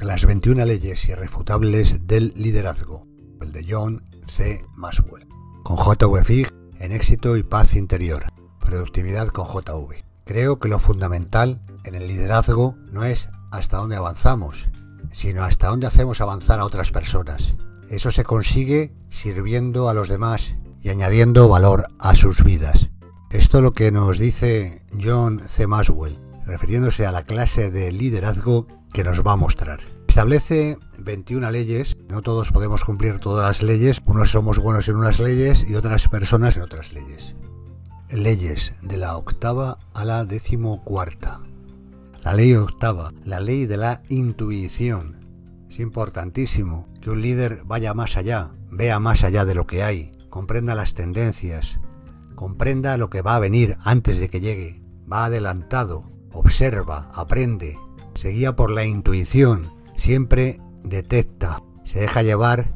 Las 21 leyes irrefutables del liderazgo, el de John C. Maxwell, con J.V. Fig en éxito y paz interior, productividad con JV. Creo que lo fundamental en el liderazgo no es hasta dónde avanzamos, sino hasta dónde hacemos avanzar a otras personas. Eso se consigue sirviendo a los demás y añadiendo valor a sus vidas. Esto es lo que nos dice John C. Maxwell refiriéndose a la clase de liderazgo que nos va a mostrar. Establece 21 leyes, no todos podemos cumplir todas las leyes, unos somos buenos en unas leyes y otras personas en otras leyes. Leyes de la octava a la decimocuarta. La ley octava, la ley de la intuición. Es importantísimo que un líder vaya más allá, vea más allá de lo que hay, comprenda las tendencias, comprenda lo que va a venir antes de que llegue, va adelantado, observa, aprende, se guía por la intuición, siempre detecta, se deja llevar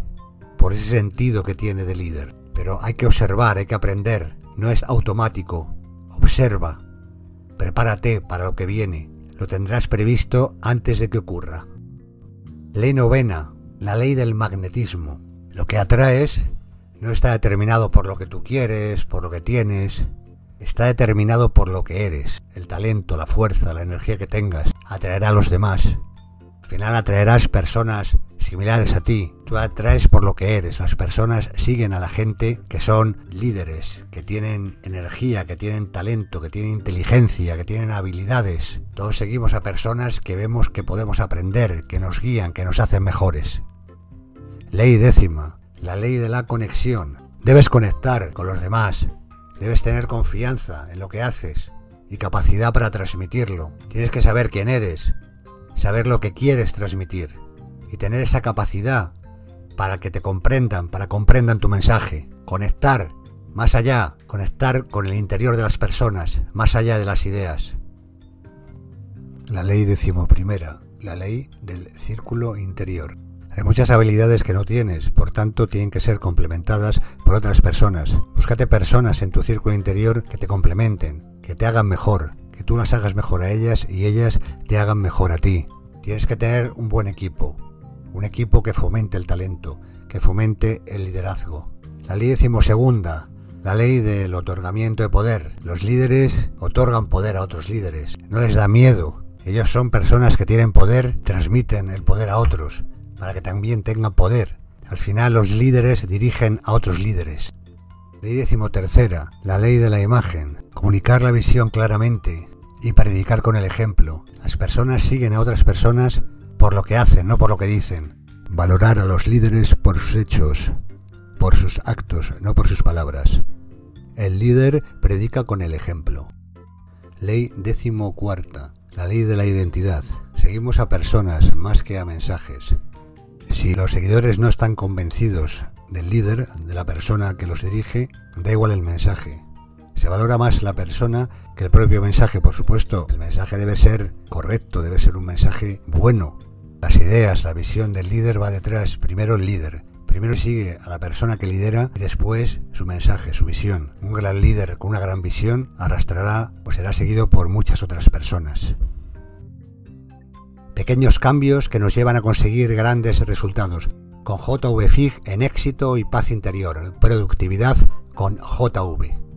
por ese sentido que tiene de líder. Pero hay que observar, hay que aprender, no es automático. Observa, prepárate para lo que viene, lo tendrás previsto antes de que ocurra. Ley novena, la ley del magnetismo. Lo que atraes no está determinado por lo que tú quieres, por lo que tienes, está determinado por lo que eres. El talento, la fuerza, la energía que tengas atraerá a los demás. Al final atraerás personas similares a ti. Tú atraes por lo que eres. Las personas siguen a la gente que son líderes, que tienen energía, que tienen talento, que tienen inteligencia, que tienen habilidades. Todos seguimos a personas que vemos que podemos aprender, que nos guían, que nos hacen mejores. Ley décima, la ley de la conexión. Debes conectar con los demás. Debes tener confianza en lo que haces y capacidad para transmitirlo. Tienes que saber quién eres, saber lo que quieres transmitir y tener esa capacidad para que te comprendan, para comprendan tu mensaje, conectar más allá, conectar con el interior de las personas, más allá de las ideas. La ley decimoprimera, la ley del círculo interior. Hay muchas habilidades que no tienes, por tanto tienen que ser complementadas por otras personas. Búscate personas en tu círculo interior que te complementen, que te hagan mejor, que tú las hagas mejor a ellas y ellas te hagan mejor a ti. Tienes que tener un buen equipo, un equipo que fomente el talento, que fomente el liderazgo. La ley decimosegunda, la ley del otorgamiento de poder. Los líderes otorgan poder a otros líderes. No les da miedo. Ellos son personas que tienen poder, transmiten el poder a otros, para que también tengan poder. Al final los líderes dirigen a otros líderes. Ley decimotercera, la ley de la imagen. Comunicar la visión claramente y predicar con el ejemplo. Las personas siguen a otras personas por lo que hacen, no por lo que dicen. Valorar a los líderes por sus hechos, por sus actos, no por sus palabras. El líder predica con el ejemplo. Ley décimo cuarta, la ley de la identidad. Seguimos a personas más que a mensajes. Si los seguidores no están convencidos del líder, de la persona que los dirige, da igual el mensaje. Se valora más la persona que el propio mensaje, por supuesto. El mensaje debe ser correcto, debe ser un mensaje bueno, las ideas, la visión del líder va detrás, primero el líder. Primero sigue a la persona que lidera y después su mensaje, su visión. Un gran líder con una gran visión arrastrará o será seguido por muchas otras personas. Pequeños cambios que nos llevan a conseguir grandes resultados. Con JVFIG en éxito y paz interior. Productividad con JV.